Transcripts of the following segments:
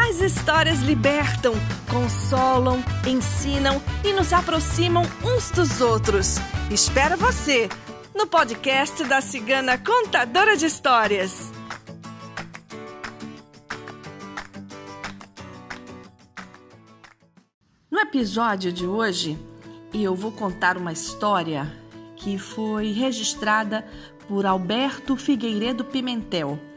As histórias libertam, consolam, ensinam e nos aproximam uns dos outros. Espero você no podcast da Cigana Contadora de Histórias. No episódio de hoje, eu vou contar uma história que foi registrada por Alberto Figueiredo Pimentel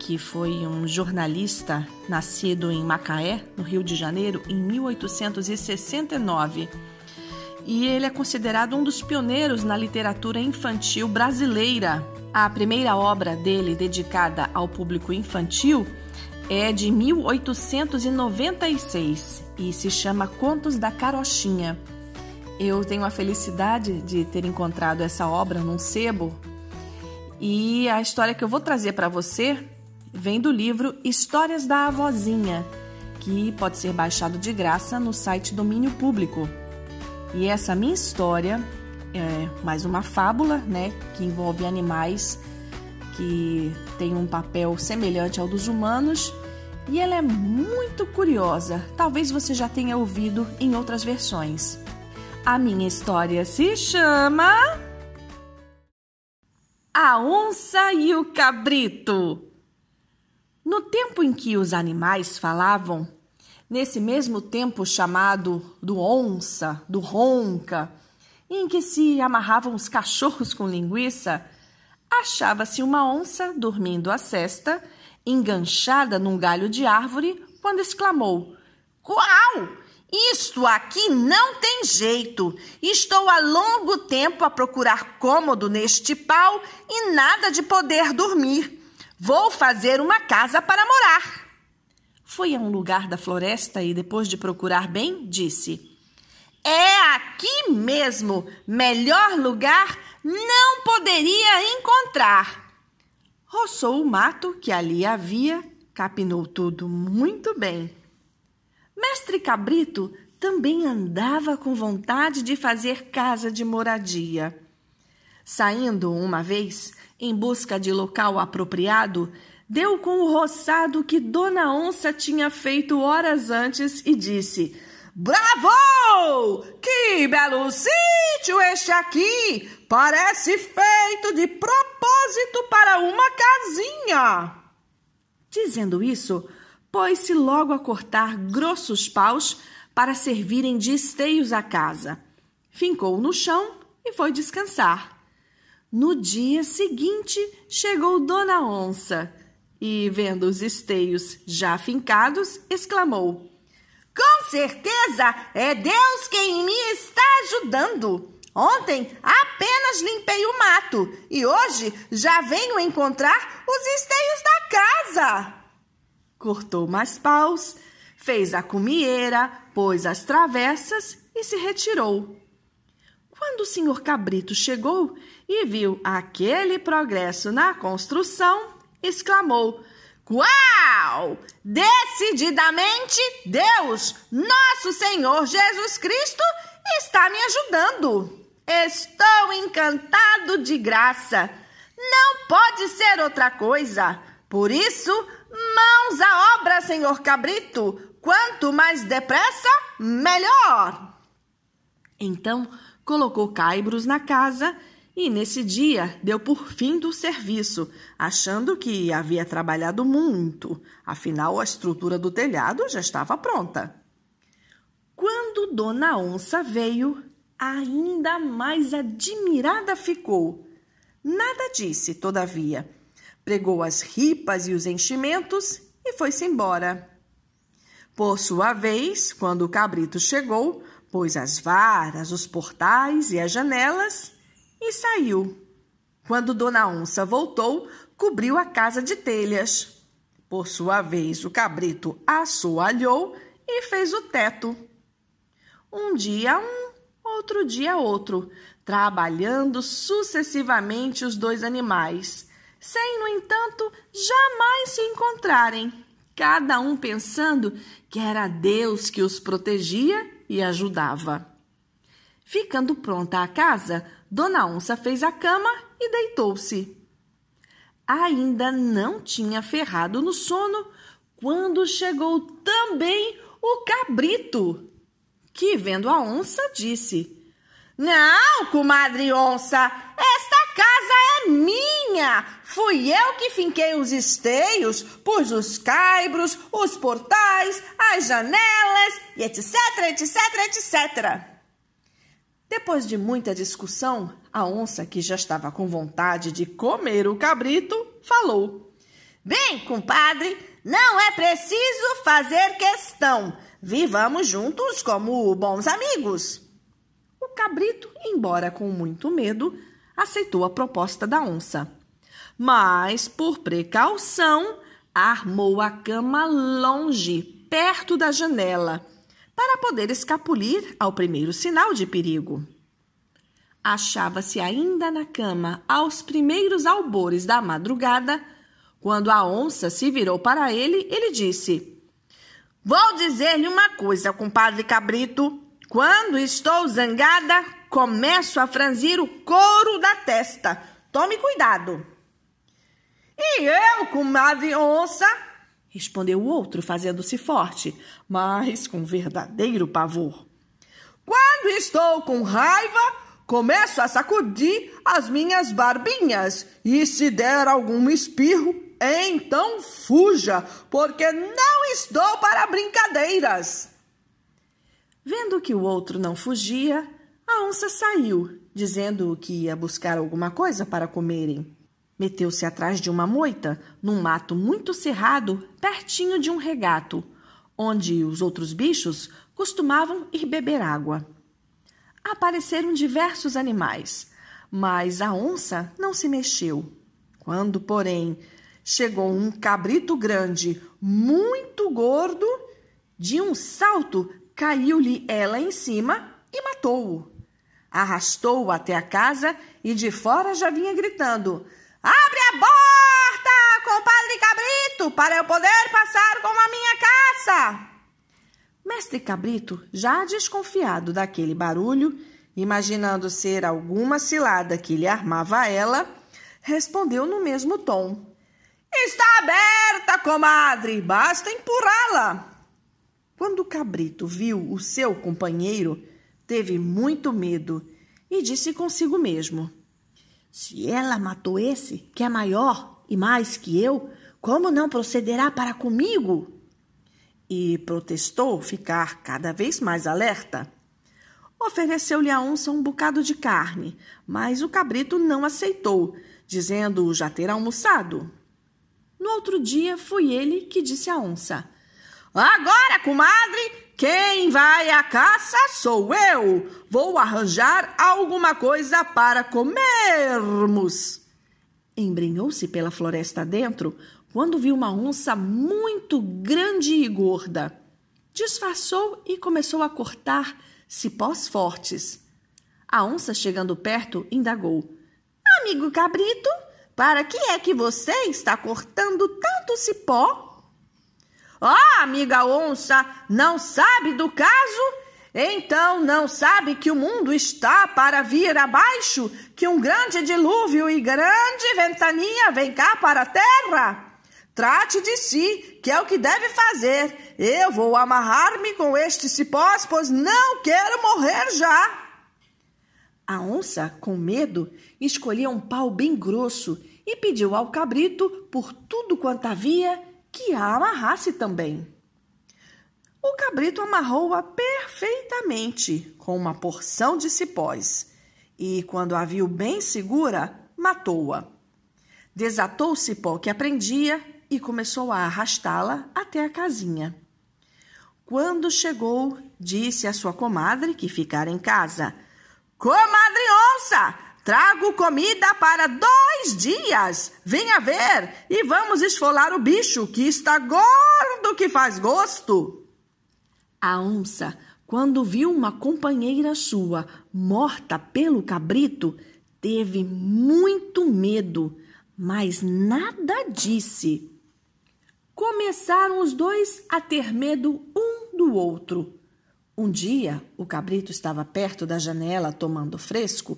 que foi um jornalista nascido em Macaé, no Rio de Janeiro, em 1869. E ele é considerado um dos pioneiros na literatura infantil brasileira. A primeira obra dele dedicada ao público infantil é de 1896 e se chama Contos da Carochinha. Eu tenho a felicidade de ter encontrado essa obra num sebo e a história que eu vou trazer para você vem do livro Histórias da Avozinha, que pode ser baixado de graça no site Domínio Público. E essa minha história é mais uma fábula, né, que envolve animais que têm um papel semelhante ao dos humanos, e ela é muito curiosa. Talvez você já tenha ouvido em outras versões. A minha história se chama A Onça e o Cabrito. No tempo em que os animais falavam, nesse mesmo tempo chamado do onça, do ronca, em que se amarravam os cachorros com linguiça, achava-se uma onça dormindo a cesta, enganchada num galho de árvore, quando exclamou: Qual! Isto aqui não tem jeito. Estou há longo tempo a procurar cômodo neste pau e nada de poder dormir. Vou fazer uma casa para morar. Foi a um lugar da floresta e, depois de procurar bem, disse: É aqui mesmo. Melhor lugar não poderia encontrar. Roçou o mato que ali havia, capinou tudo muito bem. Mestre Cabrito também andava com vontade de fazer casa de moradia. Saindo uma vez, em busca de local apropriado, deu com o roçado que Dona Onça tinha feito horas antes e disse: Bravo! Que belo sítio este aqui! Parece feito de propósito para uma casinha. Dizendo isso, pôs-se logo a cortar grossos paus para servirem de esteios à casa. Fincou no chão e foi descansar. No dia seguinte, chegou Dona Onça e, vendo os esteios já fincados, exclamou: Com certeza é Deus quem me está ajudando. Ontem apenas limpei o mato e hoje já venho encontrar os esteios da casa. Cortou mais paus, fez a cumieira, pôs as travessas e se retirou. Quando o senhor Cabrito chegou e viu aquele progresso na construção, exclamou: Uau! Decididamente, Deus, nosso Senhor Jesus Cristo, está me ajudando. Estou encantado de graça. Não pode ser outra coisa. Por isso, mãos à obra, Senhor Cabrito. Quanto mais depressa, melhor. Então, colocou caibros na casa e nesse dia deu por fim do serviço, achando que havia trabalhado muito, afinal a estrutura do telhado já estava pronta. Quando Dona Onça veio, ainda mais admirada ficou. Nada disse, todavia. Pregou as ripas e os enchimentos e foi-se embora. Por sua vez, quando o cabrito chegou, pôs as varas, os portais e as janelas e saiu. Quando Dona Onça voltou, cobriu a casa de telhas. Por sua vez, o cabrito assoalhou e fez o teto. Um dia um, outro dia outro, trabalhando sucessivamente os dois animais, sem, no entanto, jamais se encontrarem, cada um pensando que era Deus que os protegia e ajudava. Ficando pronta a casa, Dona Onça fez a cama e deitou-se. Ainda não tinha ferrado no sono quando chegou também o cabrito, que, vendo a onça, disse: Não, comadre onça, esta casa é minha. Fui eu que finquei os esteios, pus os caibros, os portais, as janelas e etc, etc, etc. Depois de muita discussão, a onça, que já estava com vontade de comer o cabrito, falou: Bem, compadre, não é preciso fazer questão. Vivamos juntos como bons amigos. O cabrito, embora com muito medo, aceitou a proposta da onça. Mas, por precaução, armou a cama longe, perto da janela para poder escapulir ao primeiro sinal de perigo. Achava-se ainda na cama aos primeiros albores da madrugada, quando a onça se virou para ele, ele disse: Vou dizer-lhe uma coisa, compadre Cabrito. Quando estou zangada, começo a franzir o couro da testa. Tome cuidado. E eu, comadre onça, respondeu o outro, fazendo-se forte, mas com verdadeiro pavor. Quando estou com raiva, começo a sacudir as minhas barbinhas, e se der algum espirro, então fuja, porque não estou para brincadeiras. Vendo que o outro não fugia, a onça saiu, dizendo que ia buscar alguma coisa para comerem. Meteu-se atrás de uma moita, num mato muito cerrado, pertinho de um regato, onde os outros bichos costumavam ir beber água. Apareceram diversos animais, mas a onça não se mexeu. Quando, porém, chegou um cabrito grande, muito gordo, de um salto caiu-lhe ela em cima e matou-o. Arrastou-o até a casa e de fora já vinha gritando: Abre a porta, compadre Cabrito, para eu poder passar com a minha caça. Mestre Cabrito, já desconfiado daquele barulho, imaginando ser alguma cilada que lhe armava ela, respondeu no mesmo tom: Está aberta, comadre, basta empurrá-la. Quando cabrito viu o seu companheiro, teve muito medo e disse consigo mesmo: se ela matou esse, que é maior e mais que eu, como não procederá para comigo? E protestou ficar cada vez mais alerta. Ofereceu-lhe a onça um bocado de carne, mas o cabrito não aceitou, dizendo já ter almoçado. No outro dia, foi ele que disse à onça: Agora, comadre, quem vai à caça sou eu. Vou arranjar alguma coisa para comermos. Embrenhou-se pela floresta dentro quando viu uma onça muito grande e gorda. Disfarçou e começou a cortar cipós fortes. A onça, chegando perto, indagou: Amigo cabrito, para que é que você está cortando tanto cipó? Ah, oh, amiga onça, não sabe do caso? Então não sabe que o mundo está para vir abaixo, que um grande dilúvio e grande ventania vem cá para a terra? Trate de si, que é o que deve fazer. Eu vou amarrar-me com este cipós, pois não quero morrer já. A onça, com medo, escolheu um pau bem grosso e pediu ao cabrito, por tudo quanto havia, que a amarrasse também. O cabrito amarrou-a perfeitamente com uma porção de cipós e, quando a viu bem segura, matou-a. Desatou o cipó que aprendia e começou a arrastá-la até a casinha. Quando chegou, disse à sua comadre, que ficara em casa: Comadre onça, Trago comida para dois dias. Venha ver e vamos esfolar o bicho que está gordo que faz gosto. A onça, quando viu uma companheira sua morta pelo cabrito, teve muito medo, mas nada disse. Começaram os dois a ter medo um do outro. Um dia, o cabrito estava perto da janela tomando fresco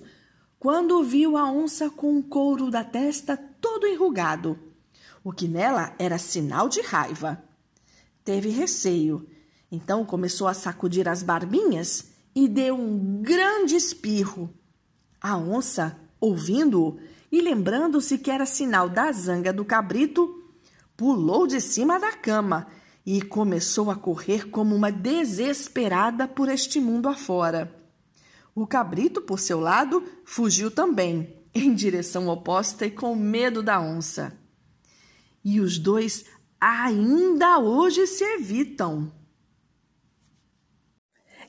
quando viu a onça com o couro da testa todo enrugado, o que nela era sinal de raiva. Teve receio, então começou a sacudir as barbinhas e deu um grande espirro. A onça, ouvindo-o e lembrando-se que era sinal da zanga do cabrito, pulou de cima da cama e começou a correr como uma desesperada por este mundo afora. O cabrito, por seu lado, fugiu também, em direção oposta e com medo da onça. E os dois ainda hoje se evitam.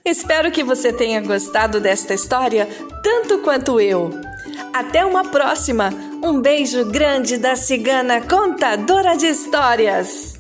Espero que você tenha gostado desta história tanto quanto eu. Até uma próxima! Um beijo grande da cigana contadora de histórias!